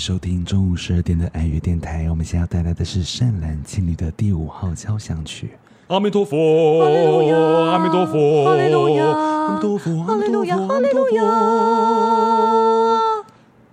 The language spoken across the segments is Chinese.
收听中午十二点的爱乐电台。我们现在要带来的是善男信女的第五号交响曲。阿弥陀佛，阿弥陀佛，阿弥陀佛，阿弥陀佛，阿弥陀佛，阿弥陀佛。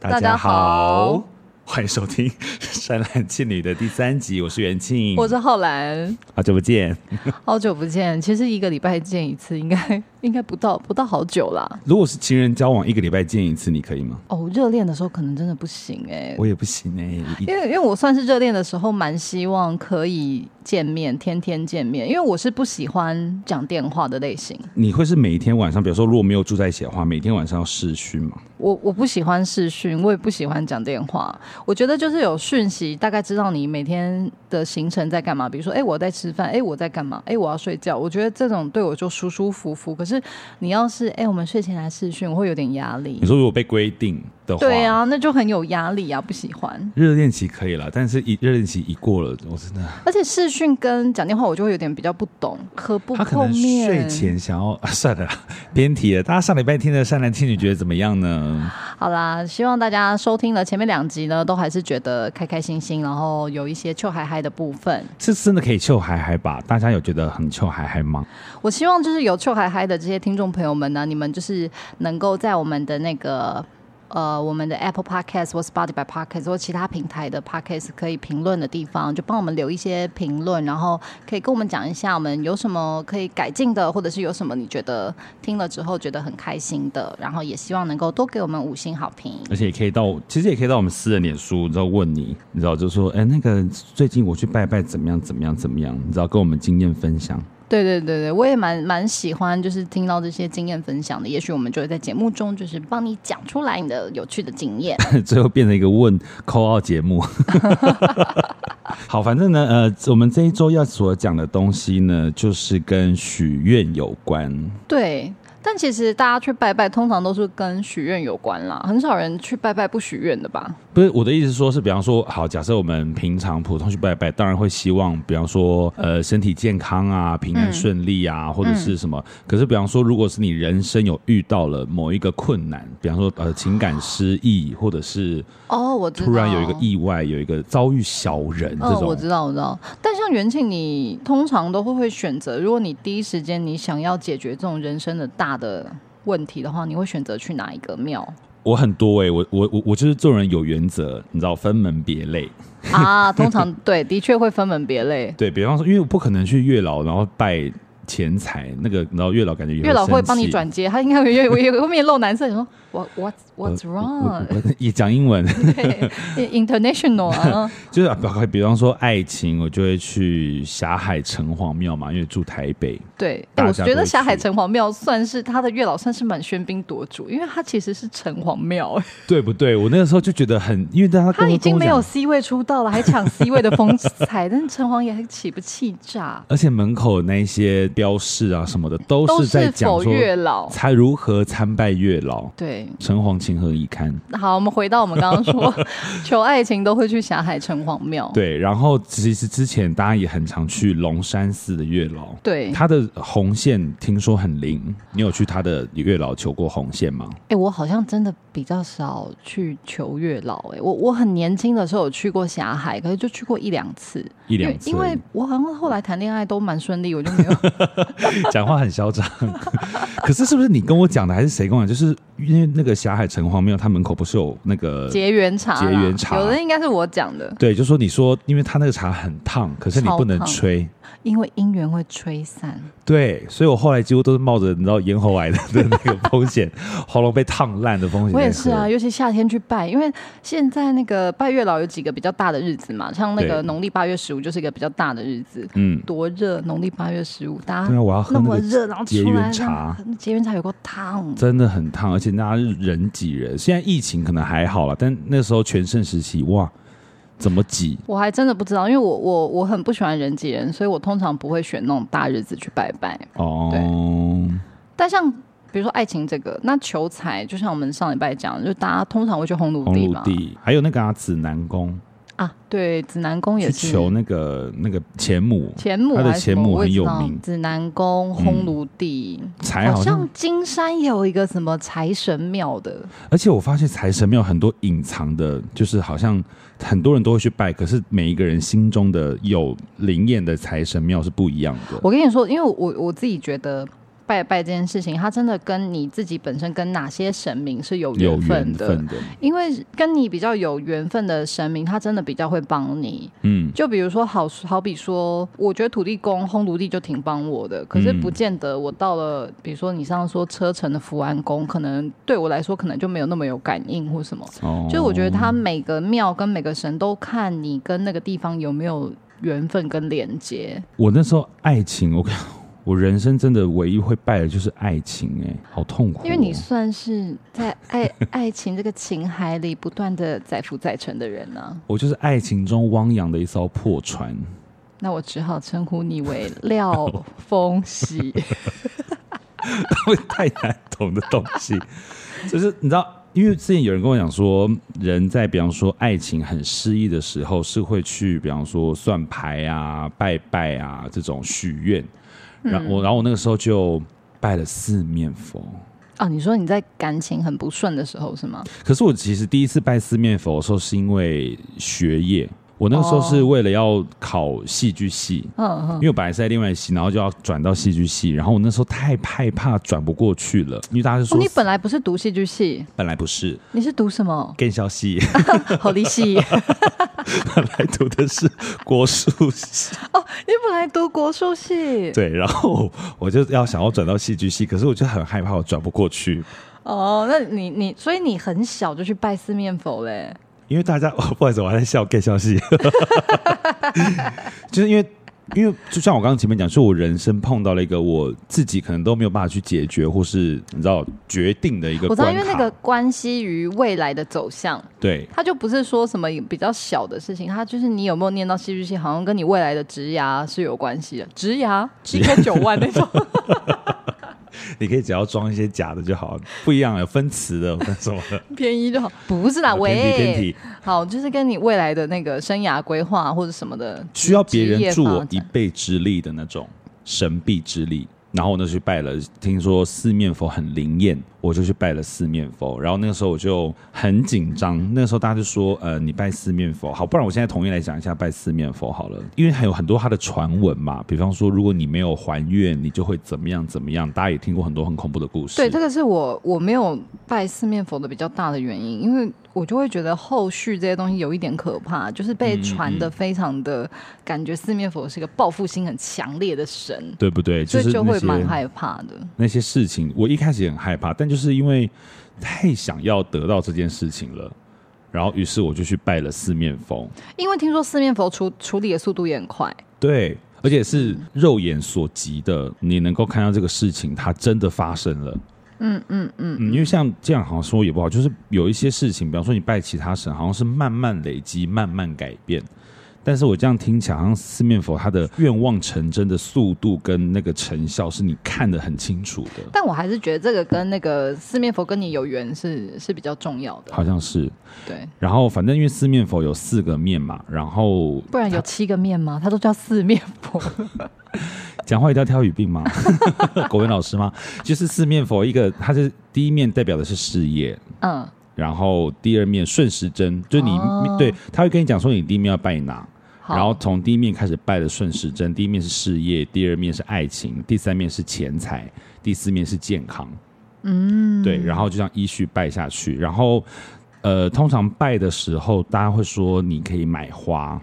大家好。欢迎收听《善男信女》的第三集，我是元庆，我是浩然，好久不见，好久不见。其实一个礼拜见一次，应该应该不到不到好久啦。如果是情人交往，一个礼拜见一次，你可以吗？哦，热恋的时候可能真的不行哎、欸，我也不行哎、欸，因为因为我算是热恋的时候，蛮希望可以见面，天天见面，因为我是不喜欢讲电话的类型。你会是每一天晚上，比如说如果没有住在一起的话，每天晚上要视讯吗？我我不喜欢视讯，我也不喜欢讲电话。我觉得就是有讯息，大概知道你每天的行程在干嘛。比如说，哎，我在吃饭，哎，我在干嘛？哎，我要睡觉。我觉得这种对我就舒舒服服。可是你要是，哎，我们睡前来试训，我会有点压力。你说如果被规定的话，对啊，那就很有压力啊，不喜欢。热恋期可以了，但是一热恋期一过了，我真的。而且视讯跟讲电话，我就会有点比较不懂，可不可面。睡前想要，啊、算了啦，别提了。大家上礼拜听的善男信女觉得怎么样呢？好啦，希望大家收听了前面两集呢，都还是觉得开开心心，然后有一些臭嗨嗨的部分。是真的可以臭嗨嗨吧？大家有觉得很臭嗨嗨吗？我希望就是有臭嗨嗨的这些听众朋友们呢，你们就是能够在我们的那个。呃，我们的 Apple Podcast 或 Spotify Podcast 或其他平台的 Podcast 可以评论的地方，就帮我们留一些评论，然后可以跟我们讲一下我们有什么可以改进的，或者是有什么你觉得听了之后觉得很开心的，然后也希望能够多给我们五星好评。而且也可以到，其实也可以到我们私人脸书，然后问你，你知道，就说，哎，那个最近我去拜拜怎么样，怎么样，怎么样，你知道，跟我们经验分享。对对对对，我也蛮蛮喜欢，就是听到这些经验分享的。也许我们就会在节目中，就是帮你讲出来你的有趣的经验，最后变成一个问 call out 节目。好，反正呢，呃，我们这一周要所讲的东西呢，就是跟许愿有关。对。但其实大家去拜拜，通常都是跟许愿有关啦，很少人去拜拜不许愿的吧？不是，我的意思说是，比方说，好，假设我们平常普通去拜拜，当然会希望，比方说，呃，身体健康啊，平安顺利啊，嗯、或者是什么。可是，比方说，如果是你人生有遇到了某一个困难，比方说，呃，情感失意，或者是哦，我知道，突然有一个意外，有一个遭遇小人这种，哦，我知道，我知道。但像元庆，你通常都会会选择，如果你第一时间你想要解决这种人生的大的问题的话，你会选择去哪一个庙？我很多哎、欸，我我我我就是做人有原则，你知道，分门别类啊。通常 对，的确会分门别类。对，比方说，因为我不可能去月老，然后拜钱财，那个然后月老感觉月老会帮你转接，他应该会月我后面露难色，你说。What what what's wrong？也 讲英文，international 啊，就是比方说爱情，我就会去霞海城隍庙嘛，因为住台北。对，我觉得霞海城隍庙算是他的月老，算是蛮喧宾夺主，因为他其实是城隍庙，对不对？我那个时候就觉得很，因为他他已经没有 C 位出道了，还抢 C 位的风采，但是城隍爷还岂不气炸？而且门口那些标示啊什么的，都是在讲说月老才如何参拜月老，对。城隍情何以堪？好，我们回到我们刚刚说 求爱情都会去霞海城隍庙。对，然后其实之前大家也很常去龙山寺的月老。对，他的红线听说很灵。你有去他的月老求过红线吗？哎、欸，我好像真的比较少去求月老、欸。哎，我我很年轻的时候有去过霞海，可是就去过一两次。一两次，因为我好像后来谈恋爱都蛮顺利，我就没有 讲话很嚣张。可是是不是你跟我讲的，还是谁跟我讲？就是因为。那个霞海城隍庙，它门口不是有那个结缘茶？结缘茶，有的应该是我讲的。对，就说你说，因为它那个茶很烫，可是你不能吹，因为姻缘会吹散。对，所以我后来几乎都是冒着你知道咽喉癌的的那个风险，喉咙被烫烂的风险。我也是啊，尤其夏天去拜，因为现在那个拜月老有几个比较大的日子嘛，像那个农历八月十五就是一个比较大的日子。嗯，多热！农历八月十五，大家对啊，我要喝那么热，然后结缘茶，结缘茶有够烫，真的很烫，而且大家人挤人。现在疫情可能还好了，但那时候全盛时期，哇！怎么挤？我还真的不知道，因为我我我很不喜欢人挤人，所以我通常不会选那种大日子去拜拜。哦，对。但像比如说爱情这个，那求财，就像我们上礼拜讲，就大家通常会去红土地嘛。还有那个啊，指南宫。啊，对，指南宫也是求那个那个钱母，钱母他的钱母很有名。指南宫、烘炉地，财、嗯、好像金山有一个什么财神庙的。而且我发现财神庙很多隐藏的，就是好像很多人都会去拜，可是每一个人心中的有灵验的财神庙是不一样的。我跟你说，因为我我自己觉得。拜拜这件事情，它真的跟你自己本身跟哪些神明是有缘分的。分的，因为跟你比较有缘分的神明，他真的比较会帮你。嗯，就比如说好，好好比说，我觉得土地公、烘炉地就挺帮我的，可是不见得我到了，比如说你上次说车城的福安宫，可能对我来说可能就没有那么有感应或什么。哦，就我觉得他每个庙跟每个神都看你跟那个地方有没有缘分跟连接。我那时候爱情，我。我人生真的唯一会拜的就是爱情，哎，好痛苦哦。因为你算是在爱 爱情这个情海里不断的载浮载沉的人呢。我就是爱情中汪洋的一艘破船。那我只好称呼你为廖风喜。太难懂的东西，就是你知道，因为之前有人跟我讲说，人在比方说爱情很失意的时候，是会去比方说算牌啊、拜拜啊这种许愿。然后我，然后我那个时候就拜了四面佛。哦，你说你在感情很不顺的时候是吗？可是我其实第一次拜四面佛的时候，是因为学业。我那个时候是为了要考戏剧系，嗯嗯，因为我本来是在另外一系，然后就要转到戏剧系，然后我那时候太害怕转不过去了，因为大家说、哦、你本来不是读戏剧系，本来不是，你是读什么？更消系，好离戏，本来读的是国术系。哦，你本来读国术系，对，然后我就要想要转到戏剧系，可是我就很害怕我转不过去。哦，那你你所以你很小就去拜四面佛嘞？因为大家，不好意思，我还在笑 get 消息，就是因为，因为就像我刚刚前面讲，说我人生碰到了一个我自己可能都没有办法去解决，或是你知道决定的一个。我知道，因为那个关系于未来的走向，对，它就不是说什么比较小的事情，它就是你有没有念到戏剧系，好像跟你未来的职涯是有关系的，职涯 一个九万那种。你可以只要装一些假的就好，不一样有分词的，分什么的？便宜就好，不是啦，喂，偏题偏题，好，就是跟你未来的那个生涯规划或者什么的，需要别人助我一臂之力的那种神臂之力。然后我就去拜了，听说四面佛很灵验，我就去拜了四面佛。然后那个时候我就很紧张，那个时候大家就说：“呃，你拜四面佛好，不然我现在统一来讲一下拜四面佛好了，因为还有很多他的传闻嘛。比方说，如果你没有还愿，你就会怎么样怎么样。大家也听过很多很恐怖的故事。对，这个是我我没有拜四面佛的比较大的原因，因为。我就会觉得后续这些东西有一点可怕，就是被传的非常的、嗯、感觉四面佛是一个报复心很强烈的神，对不对？就是、所以就会蛮害怕的。那些事情，我一开始也很害怕，但就是因为太想要得到这件事情了，然后于是我就去拜了四面佛。因为听说四面佛处处理的速度也很快，对，而且是肉眼所及的，你能够看到这个事情它真的发生了。嗯嗯嗯，因为像这样好像说也不好，就是有一些事情，比方说你拜其他神，好像是慢慢累积、慢慢改变。但是我这样听起来，好像四面佛他的愿望成真的速度跟那个成效，是你看得很清楚的。但我还是觉得这个跟那个四面佛跟你有缘是是比较重要的。好像是对。然后反正因为四面佛有四个面嘛，然后不然有七个面吗？他都叫四面佛。讲话一定要挑语病吗？国文老师吗？就是四面佛，一个它是第一面代表的是事业，嗯，然后第二面顺时针，就你、哦、对他会跟你讲说你第一面要拜哪，然后从第一面开始拜的顺时针，第一面是事业，第二面是爱情，第三面是钱财，第四面是健康，嗯，对，然后就这样依序拜下去，然后呃，通常拜的时候，大家会说你可以买花。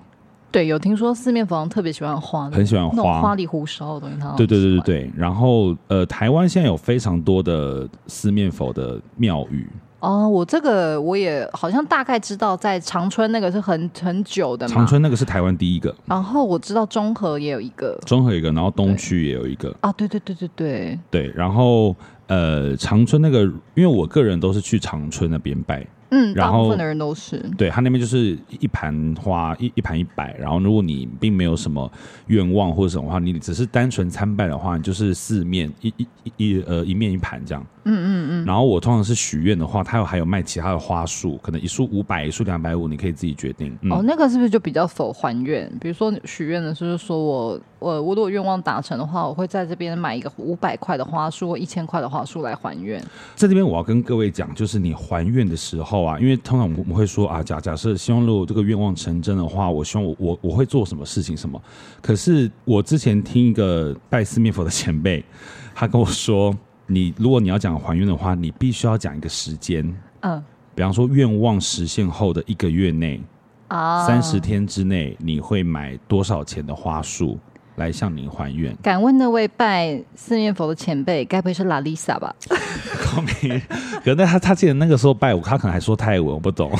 对，有听说四面佛特别喜欢花，很喜欢花，花里胡哨的东西他。对对对对对。然后呃，台湾现在有非常多的四面佛的庙宇。哦，我这个我也好像大概知道，在长春那个是很很久的嘛。长春那个是台湾第一个。然后我知道中和也有一个，中和一个，然后东区也有一个。啊，对对对对对。对，然后呃，长春那个，因为我个人都是去长春那边拜。嗯，然后大部分的人都是对他那边就是一盘花一一盘一百，然后如果你并没有什么愿望或者什么话，你只是单纯参拜的话，你就是四面一一一呃一面一盘这样。嗯嗯嗯。然后我通常是许愿的话，他有还有卖其他的花束，可能一束五百，一束两百五，你可以自己决定。嗯、哦，那个是不是就比较否还愿？比如说许愿的时候，说我我我如果愿望达成的话，我会在这边买一个五百块的花束或一千块的花束来还愿。在这边我要跟各位讲，就是你还愿的时候啊，因为通常我们会说啊，假假设希望如果这个愿望成真的话，我希望我我我会做什么事情什么。可是我之前听一个拜四面佛的前辈，他跟我说，你如果你要讲还愿的话，你必须要讲一个时间，嗯，比方说愿望实现后的一个月内啊，三十天之内，你会买多少钱的花束来向您还愿？敢问那位拜四面佛的前辈，该不会是拉丽莎吧？可能他他记得那个时候拜我，他可能还说泰文，我不懂。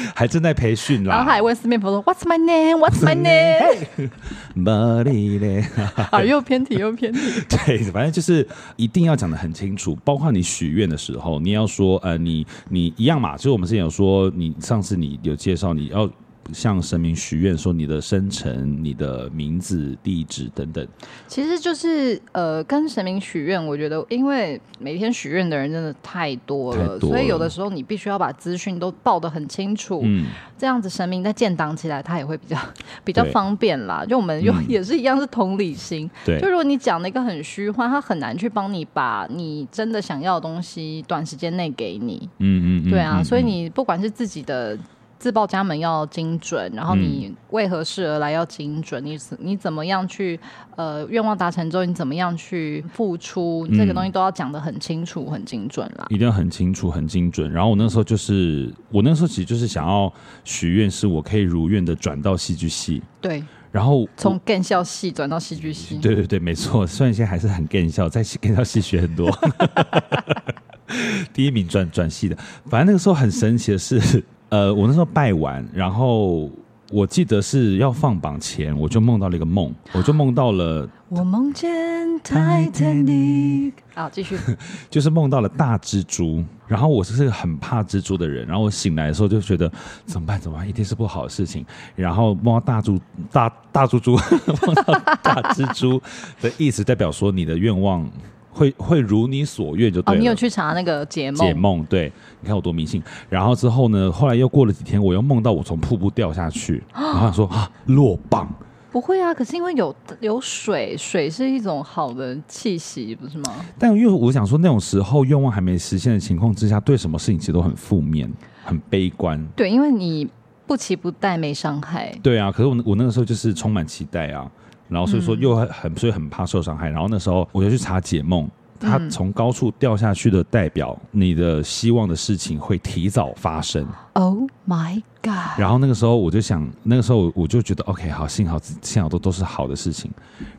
还正在培训啦，然后还问四面佛说 What's my name? What's my name? 啊，又偏题又偏题。对，反正就是一定要讲的很清楚，包括你许愿的时候，你要说呃，你你一样嘛，就是我们之前有说，你上次你有介绍你要。向神明许愿，说你的生辰、你的名字、地址等等，其实就是呃，跟神明许愿。我觉得，因为每天许愿的人真的太多了，多了，所以有的时候你必须要把资讯都报得很清楚，嗯，这样子神明在建档起来，他也会比较 比较方便啦。就我们又也是一样，是同理心，对。就如果你讲了一个很虚幻，他很难去帮你把你真的想要的东西短时间内给你，嗯嗯，对啊，所以你不管是自己的。自报家门要精准，然后你为何事而来要精准，嗯、你你怎么样去呃愿望达成之后你怎么样去付出，嗯、这个东西都要讲的很清楚、很精准啦。一定要很清楚、很精准。然后我那时候就是，我那时候其实就是想要许愿，是我可以如愿的转到戏剧系。对。然后从更校系转到戏剧系。对对对，没错。虽然现在还是很更校，在更校系学很多。第一名转转系的，反正那个时候很神奇的是。呃，我那时候拜完，然后我记得是要放榜前，我就梦到了一个梦，我就梦到了我梦见泰坦尼克。好，继续，就是梦到了大蜘蛛，然后我是个很怕蜘蛛的人，然后我醒来的时候就觉得怎么办？怎么办？一定是不好的事情。然后梦到大猪大大猪猪，梦到大蜘蛛的意思代表说你的愿望。会会如你所愿就对了。哦，你有去查那个解梦？解梦，对，你看我多迷信。然后之后呢，后来又过了几天，我又梦到我从瀑布掉下去，然后说啊，落榜。不会啊，可是因为有有水，水是一种好的气息，不是吗？但因为我想说，那种时候愿望还没实现的情况之下，对什么事情其实都很负面、很悲观。对，因为你不期不待没伤害。对啊，可是我我那个时候就是充满期待啊。然后所以说又很所以很怕受伤害，然后那时候我就去查解梦，他从高处掉下去的代表你的希望的事情会提早发生。Oh my god！然后那个时候我就想，那个时候我就觉得 OK 好，幸好幸好都都是好的事情。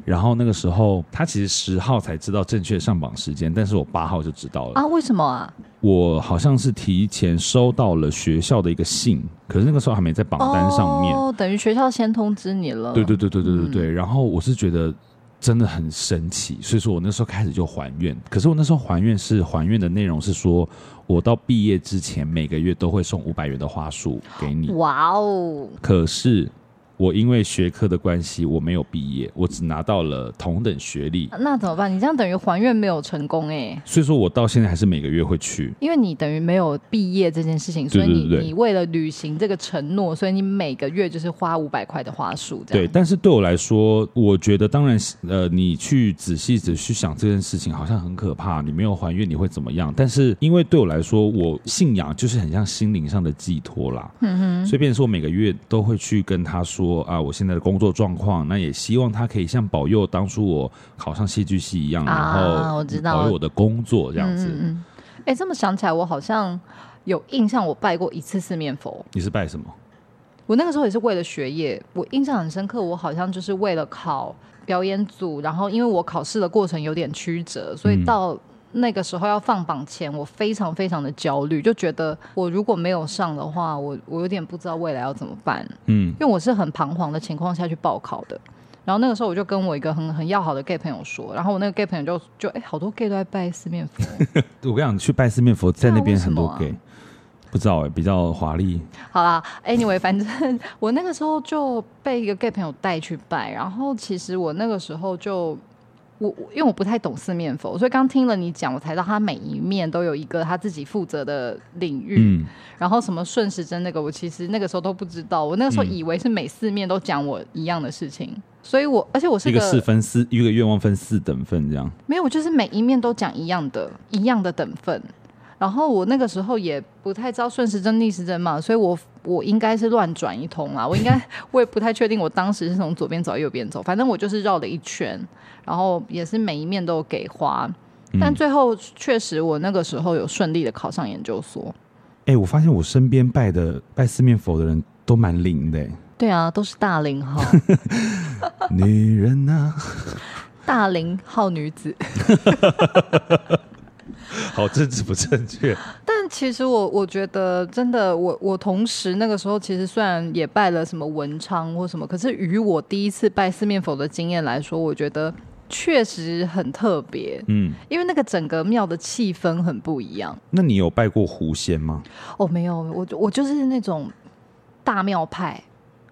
然后那个时候他其实十号才知道正确上榜时间，但是我八号就知道了啊？为什么啊？我好像是提前收到了学校的一个信，可是那个时候还没在榜单上面，哦，等于学校先通知你了。对对对对对对对。嗯、然后我是觉得真的很神奇，所以说我那时候开始就还愿。可是我那时候还愿是还愿的内容是说，我到毕业之前每个月都会送五百元的花束给你。哇哦！可是。我因为学科的关系，我没有毕业，我只拿到了同等学历。那怎么办？你这样等于还愿没有成功哎。所以说我到现在还是每个月会去。因为你等于没有毕业这件事情，所以你你为了履行这个承诺，所以你每个月就是花五百块的花束。对，但是对我来说，我觉得当然，呃，你去仔细仔细想这件事情，好像很可怕。你没有还愿，你会怎么样？但是因为对我来说，我信仰就是很像心灵上的寄托啦。嗯哼。所以变成说，我每个月都会去跟他说。说啊，我现在的工作状况，那也希望他可以像保佑当初我考上戏剧系一样，啊、然后我知道保佑我的工作这样子。哎、嗯嗯欸，这么想起来，我好像有印象，我拜过一次四面佛。你是拜什么？我那个时候也是为了学业，我印象很深刻。我好像就是为了考表演组，然后因为我考试的过程有点曲折，所以到。嗯那个时候要放榜前，我非常非常的焦虑，就觉得我如果没有上的话，我我有点不知道未来要怎么办。嗯，因为我是很彷徨的情况下去报考的。然后那个时候我就跟我一个很很要好的 gay 朋友说，然后我那个 gay 朋友就就哎，好多 gay 都在拜四面佛。我跟你讲，去拜四面佛，在那边很多 gay，啊，不知道哎，比较华丽。好啦，anyway，反正我那个时候就被一个 gay 朋友带去拜，然后其实我那个时候就。我我因为我不太懂四面佛，所以刚听了你讲，我才知道他每一面都有一个他自己负责的领域。嗯，然后什么顺时针那个，我其实那个时候都不知道。我那个时候以为是每四面都讲我一样的事情，嗯、所以我而且我是一个四分四一个愿望分四等份这样。没有，我就是每一面都讲一样的，一样的等份。然后我那个时候也不太知道顺时针逆时针嘛，所以我我应该是乱转一通啦。我应该我也不太确定，我当时是从左边走右边走，反正我就是绕了一圈，然后也是每一面都有给花，但最后确实我那个时候有顺利的考上研究所。哎、欸，我发现我身边拜的拜四面佛的人都蛮灵的。对啊，都是大龄号 女人啊，大龄号女子。好政治不正确，但其实我我觉得真的，我我同时那个时候其实虽然也拜了什么文昌或什么，可是于我第一次拜四面佛的经验来说，我觉得确实很特别。嗯，因为那个整个庙的气氛很不一样。那你有拜过狐仙吗？哦，没有，我我就是那种大庙派，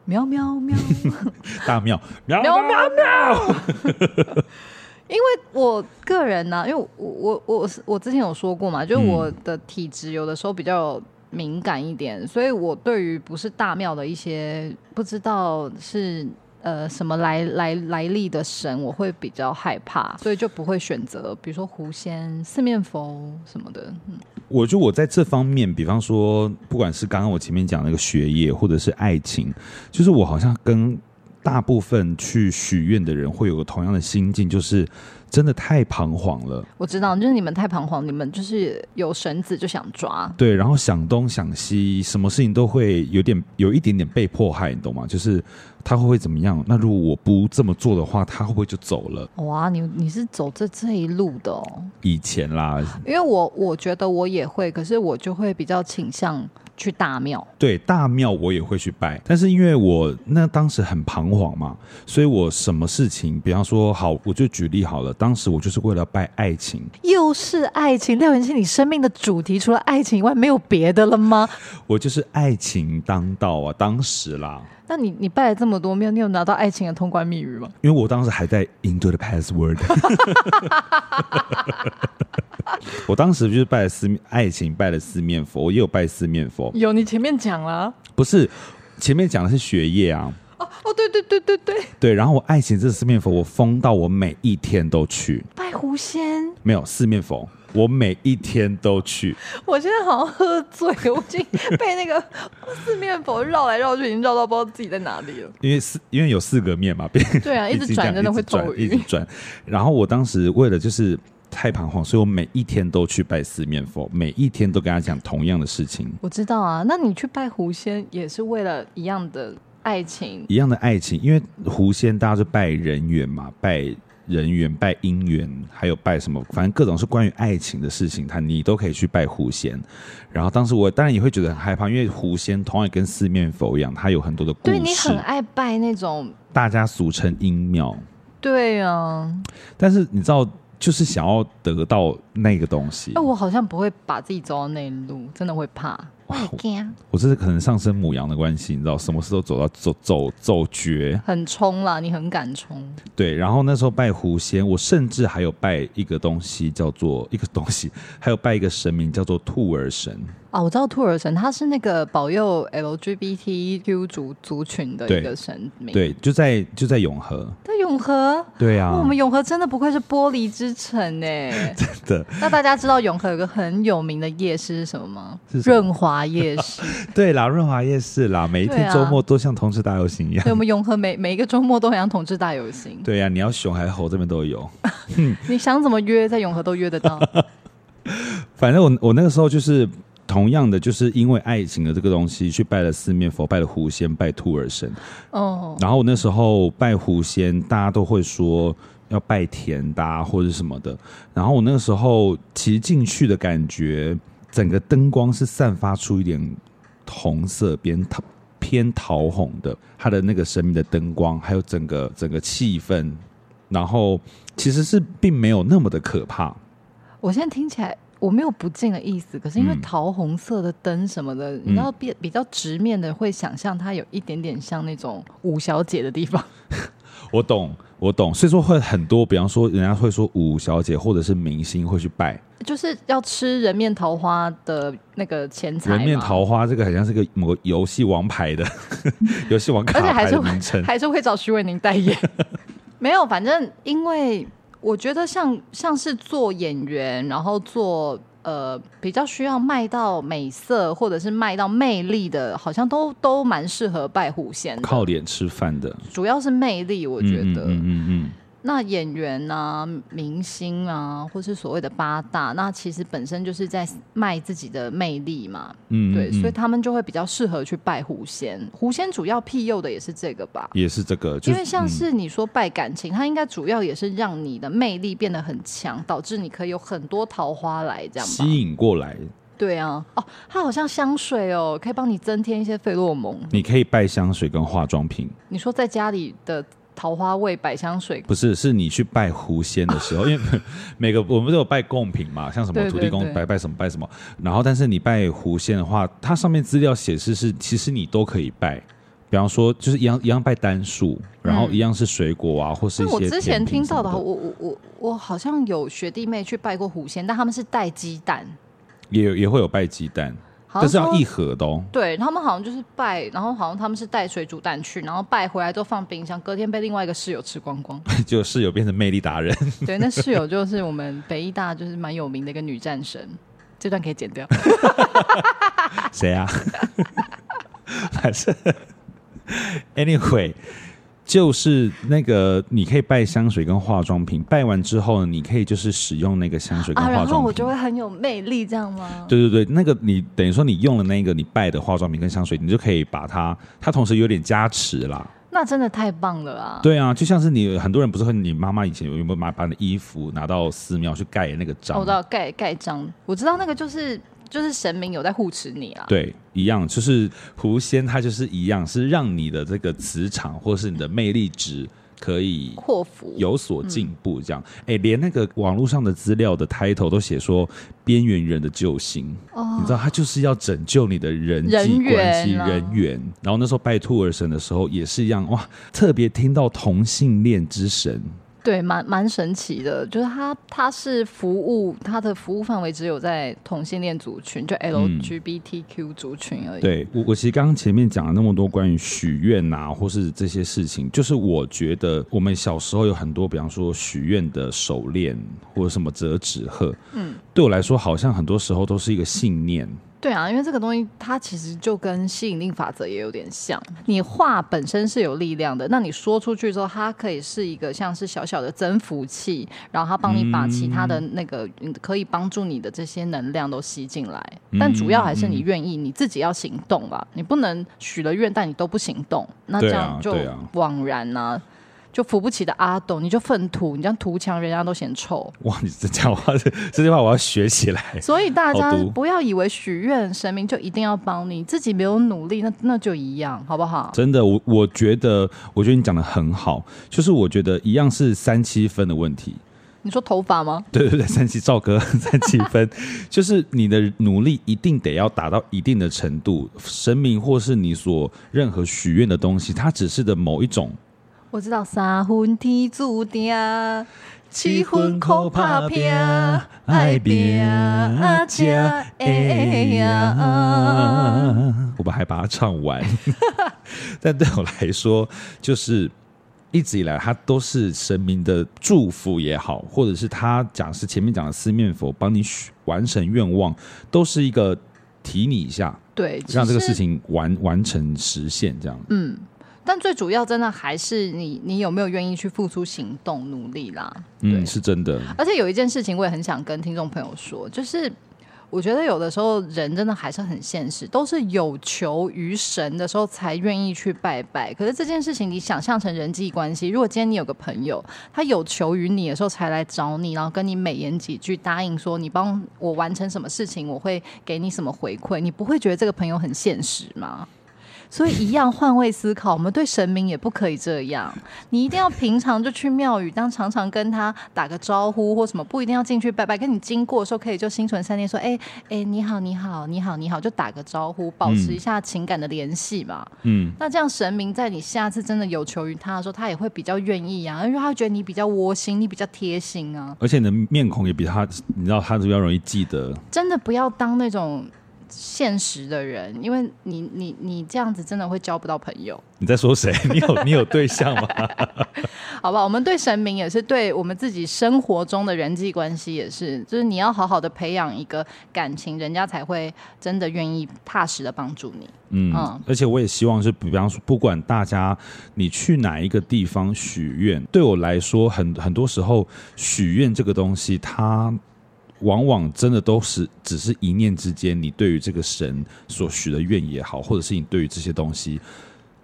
喵喵喵，大庙喵喵 喵。喵因为我个人呢、啊，因为我我我我之前有说过嘛，就是我的体质有的时候比较敏感一点，嗯、所以我对于不是大庙的一些不知道是呃什么来来来历的神，我会比较害怕，所以就不会选择，比如说狐仙、四面佛什么的。嗯，我觉得我在这方面，比方说，不管是刚刚我前面讲那个学业，或者是爱情，就是我好像跟。大部分去许愿的人会有个同样的心境，就是真的太彷徨了。我知道，就是你们太彷徨，你们就是有绳子就想抓。对，然后想东想西，什么事情都会有点有一点点被迫害，你懂吗？就是他会会怎么样？那如果我不这么做的话，他会不会就走了？哇，你你是走这这一路的哦？以前啦，因为我我觉得我也会，可是我就会比较倾向。去大庙，对，大庙我也会去拜，但是因为我那当时很彷徨嘛，所以我什么事情，比方说好，我就举例好了，当时我就是为了拜爱情，又是爱情，廖元清，你生命的主题除了爱情以外没有别的了吗？我就是爱情当道啊，当时啦。那你你拜了这么多庙，你有拿到爱情的通关密语吗？因为我当时还在 into the password。我当时就是拜了四爱情，拜了四面佛，我也有拜四面佛。有，你前面讲了，不是前面讲的是学业啊。哦哦，对对对对对对。然后我爱情这四面佛，我封到我每一天都去拜狐仙。没有四面佛，我每一天都去。我现在好像喝醉，我已经被那个四面佛绕来绕去，已经绕到不知道自己在哪里了。因为四，因为有四个面嘛，对啊，一直转真的会转，一直转。然后我当时为了就是。太彷徨，所以我每一天都去拜四面佛，每一天都跟他讲同样的事情。我知道啊，那你去拜狐仙也是为了一样的爱情，一样的爱情，因为狐仙大家是拜人缘嘛，拜人缘、拜姻缘，还有拜什么，反正各种是关于爱情的事情，他你都可以去拜狐仙。然后当时我当然也会觉得很害怕，因为狐仙同样跟四面佛一样，它有很多的故事。对，你很爱拜那种大家俗称阴庙。对啊，但是你知道。就是想要得到那个东西。哎，我好像不会把自己走到那一路，真的会怕。我我这是可能上升母羊的关系，你知道，什么事都走到走走走绝，很冲啦，你很敢冲。对，然后那时候拜狐仙，我甚至还有拜一个东西叫做一个东西，还有拜一个神明叫做兔儿神。啊，我知道兔儿神，他是那个保佑 LGBTQ 族族群的一个神明。对，对，就在就在永和。在永和。对啊，我们永和真的不愧是玻璃之城呢。真的。那大家知道永和有个很有名的夜市是什么吗？是润华夜市。对啦，润华夜市啦，每一天周末都像同志大游行一样。对，我们永和每每一个周末都很像同志大游行。对呀、啊，你要熊还是猴，这边都有。你想怎么约，在永和都约得到。反正我我那个时候就是。同样的，就是因为爱情的这个东西，去拜了四面佛，拜了狐仙，拜兔儿神。哦。然后那时候拜狐仙，大家都会说要拜田的或者什么的。然后我那个时候其实进去的感觉，整个灯光是散发出一点红色，偏桃偏桃红的。它的那个神秘的灯光，还有整个整个气氛，然后其实是并没有那么的可怕。我现在听起来。我没有不敬的意思，可是因为桃红色的灯什么的，嗯、你知道，比比较直面的会想象它有一点点像那种五小姐的地方。我懂，我懂，所以说会很多，比方说人家会说五小姐或者是明星会去拜，就是要吃人面桃花的那个钱财。人面桃花这个好像是个某个游戏王牌的 游戏王卡牌的名称，还是会找徐伟宁代言。没有，反正因为我觉得像像是做演员，然后做。呃，比较需要卖到美色或者是卖到魅力的，好像都都蛮适合拜虎仙，靠脸吃饭的，主要是魅力，我觉得。嗯嗯嗯。嗯嗯那演员啊、明星啊，或是所谓的八大，那其实本身就是在卖自己的魅力嘛。嗯，对，所以他们就会比较适合去拜狐仙。狐仙主要庇佑的也是这个吧？也是这个，因为像是你说拜感情，它应该主要也是让你的魅力变得很强，导致你可以有很多桃花来这样吸引过来。对啊，哦，它好像香水哦，可以帮你增添一些费洛蒙。你可以拜香水跟化妆品。你说在家里的。桃花味百香水。不是，是你去拜狐仙的时候，因为 每个我们都有拜贡品嘛，像什么土地公拜拜什么拜什么，然后但是你拜狐仙的话，它上面资料显示是其实你都可以拜，比方说就是一样一样拜单数，然后一样是水果啊，或是一些。我之前听到的，我我我我好像有学弟妹去拜过狐仙，但他们是带鸡蛋，也也会有拜鸡蛋。这是要一盒的哦。对，他们好像就是拜，然后好像他们是带水煮蛋去，然后拜回来都放冰箱，隔天被另外一个室友吃光光，就室友变成魅力达人。对，那室友就是我们北艺大就是蛮有名的一个女战神，这段可以剪掉。谁啊？反正 anyway。就是那个，你可以拜香水跟化妆品，拜完之后呢，你可以就是使用那个香水跟化妆品，啊、然后我就会很有魅力，这样吗？对对对，那个你等于说你用了那个你拜的化妆品跟香水，你就可以把它，它同时有点加持啦。那真的太棒了啊！对啊，就像是你很多人不是和你妈妈以前有没有把把你的衣服拿到寺庙去盖那个章？我知道盖盖章，我知道那个就是。就是神明有在护持你啊，对，一样，就是狐仙，它就是一样，是让你的这个磁场或是你的魅力值可以扩幅有所进步，这样。哎、嗯欸，连那个网络上的资料的 title 都写说边缘人的救星，哦，你知道，他就是要拯救你的人际关系人缘。然后那时候拜兔儿神的时候也是一样，哇，特别听到同性恋之神。对，蛮蛮神奇的，就是它它是服务它的服务范围只有在同性恋族群，就 LGBTQ 族群而已。嗯、对我，我其实刚刚前面讲了那么多关于许愿呐，或是这些事情，就是我觉得我们小时候有很多，比方说许愿的手链或者什么折纸鹤，嗯，对我来说好像很多时候都是一个信念。对啊，因为这个东西它其实就跟吸引力法则也有点像。你话本身是有力量的，那你说出去之后，它可以是一个像是小小的增幅器，然后它帮你把其他的那个可以帮助你的这些能量都吸进来。但主要还是你愿意，你自己要行动吧。你不能许了愿，但你都不行动，那这样就枉然啊。就扶不起的阿斗，你就粪土，你这样涂墙，人家都嫌臭。哇，你这讲话，这这句话我要学起来。所以大家不要以为许愿神明就一定要帮你，自己没有努力，那那就一样，好不好？真的，我我觉得，我觉得你讲的很好，就是我觉得一样是三七分的问题。你说头发吗？对对对，三七赵哥 三七分，就是你的努力一定得要达到一定的程度，神明或是你所任何许愿的东西，它只是的某一种。我知道三分天注定，七分靠打拼，爱拼才会赢。我们还把它唱完，但对我来说，就是一直以来，它都是神明的祝福也好，或者是他讲是前面讲的四面佛帮你许完成愿望，都是一个提你一下，对，让这个事情完完成实现这样，嗯。但最主要，真的还是你，你有没有愿意去付出行动、努力啦？嗯，是真的。而且有一件事情，我也很想跟听众朋友说，就是我觉得有的时候人真的还是很现实，都是有求于神的时候才愿意去拜拜。可是这件事情，你想象成人际关系，如果今天你有个朋友，他有求于你的时候才来找你，然后跟你美言几句，答应说你帮我完成什么事情，我会给你什么回馈，你不会觉得这个朋友很现实吗？所以一样换位思考，我们对神明也不可以这样。你一定要平常就去庙宇，当常常跟他打个招呼或什么，不一定要进去拜拜。跟你经过的时候，可以就心存善念，说：“哎哎，你好，你好，你好，你好，就打个招呼，保持一下情感的联系嘛。”嗯，那这样神明在你下次真的有求于他的时候，他也会比较愿意啊，因为他觉得你比较窝心，你比较贴心啊。而且你的面孔也比他，你知道他是比较容易记得。真的不要当那种。现实的人，因为你你你这样子真的会交不到朋友。你在说谁？你有你有对象吗？好吧，我们对神明也是，对我们自己生活中的人际关系也是，就是你要好好的培养一个感情，人家才会真的愿意踏实的帮助你。嗯，嗯，而且我也希望是，比方说，不管大家你去哪一个地方许愿，对我来说，很很多时候许愿这个东西，它。往往真的都是只是一念之间，你对于这个神所许的愿也好，或者是你对于这些东西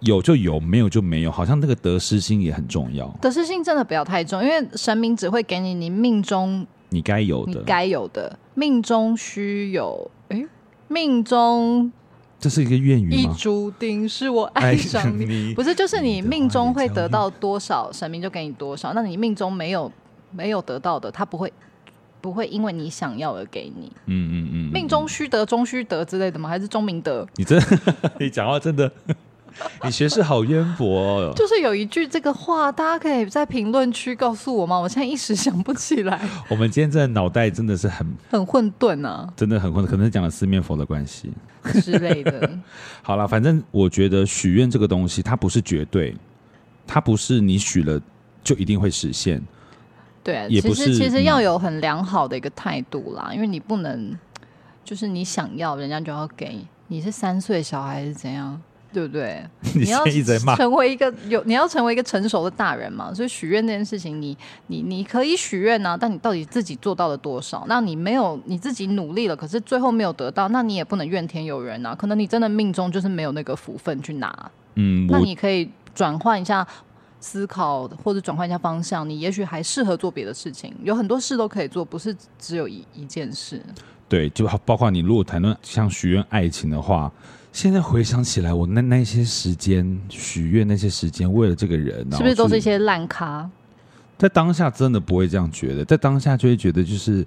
有就有，没有就没有，好像那个得失心也很重要。得失心真的不要太重，因为神明只会给你你命中你该有的，该有的命中须有。哎，命中这是一个愿语吗？一注定是我爱上你，你不是就是你命中会得到多少，神明就给你多少。那你命中没有没有得到的，他不会。不会因为你想要而给你，嗯嗯嗯，命中须得，终须得之类的吗？还是终明德？你真，你讲话真的，你学识好渊博哦。就是有一句这个话，大家可以在评论区告诉我吗？我现在一时想不起来。我们今天这脑袋真的是很很混沌啊，真的很混沌，可能是讲了四面佛的关系之类的。好了，反正我觉得许愿这个东西，它不是绝对，它不是你许了就一定会实现。对啊，其实其实要有很良好的一个态度啦，嗯，因为你不能就是你想要，人家就要给。你是三岁小孩是怎样，对不对？你要成为一个有，你要成为一个成熟的大人嘛。所以许愿这件事情你，你你你可以许愿啊，但你到底自己做到了多少？那你没有你自己努力了，可是最后没有得到，那你也不能怨天尤人啊。可能你真的命中就是没有那个福分去拿。嗯，那你可以转换一下。思考或者转换一下方向，你也许还适合做别的事情。有很多事都可以做，不是只有一一件事。对，就包括你如果谈论像许愿爱情的话，现在回想起来，我那那些时间许愿那些时间，为了这个人，是不是都是一些烂咖？在当下真的不会这样觉得，在当下就会觉得就是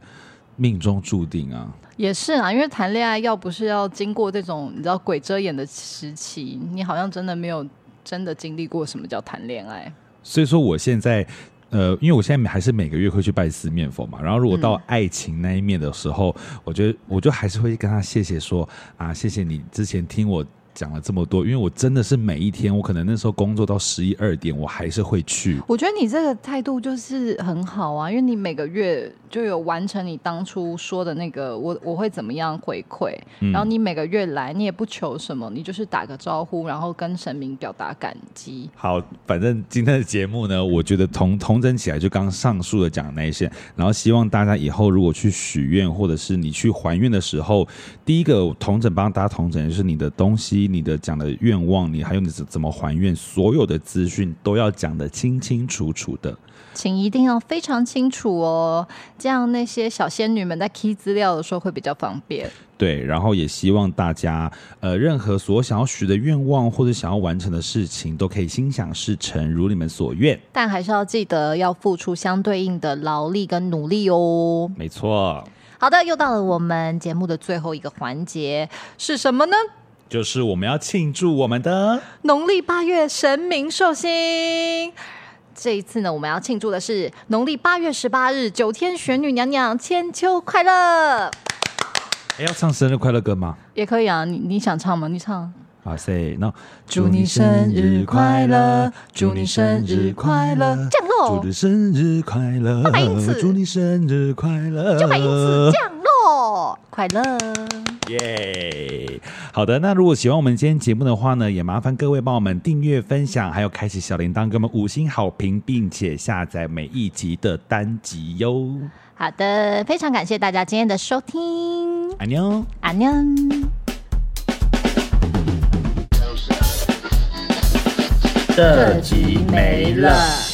命中注定啊。也是啊，因为谈恋爱要不是要经过这种你知道鬼遮眼的时期，你好像真的没有。真的经历过什么叫谈恋爱？所以说我现在，呃，因为我现在还是每个月会去拜四面佛嘛。然后如果到爱情那一面的时候，嗯、我觉得我就还是会跟他谢谢说啊，谢谢你之前听我。讲了这么多，因为我真的是每一天，我可能那时候工作到十一二点，我还是会去。我觉得你这个态度就是很好啊，因为你每个月就有完成你当初说的那个，我我会怎么样回馈，嗯，然后你每个月来，你也不求什么，你就是打个招呼，然后跟神明表达感激。好，反正今天的节目呢，我觉得同同整起来，就刚刚上述的讲的那些，然后希望大家以后如果去许愿，或者是你去还愿的时候，第一个同整帮大家同整就是你的东西。你的讲的愿望，你还有你怎怎么还愿，所有的资讯都要讲得清清楚楚的，请一定要非常清楚哦，这样那些小仙女们在 key 资料的时候会比较方便。对，然后也希望大家，呃，任何所想要许的愿望或者想要完成的事情，都可以心想事成，如你们所愿。但还是要记得要付出相对应的劳力跟努力哦。没错。好的，又到了我们节目的最后一个环节，是什么呢？就是我们要庆祝我们的农历八月神明寿星。这一次呢，我们要庆祝的是农历八月十八日九天玄女娘娘千秋快乐。哎，要唱生日快乐歌吗？也可以啊，你你想唱吗？你唱。啊，say no。祝你生日快乐，祝你生日快乐，降落。祝你生日快乐，祝你生日快乐，就买一次降落，快乐。耶、yeah，好的。那如果喜欢我们今天节目的话呢，也麻烦各位帮我们订阅、分享，还有开启小铃铛，给我们五星好评，并且下载每一集的单集哟。好的，非常感谢大家今天的收听。安妞，安妞。这集没了。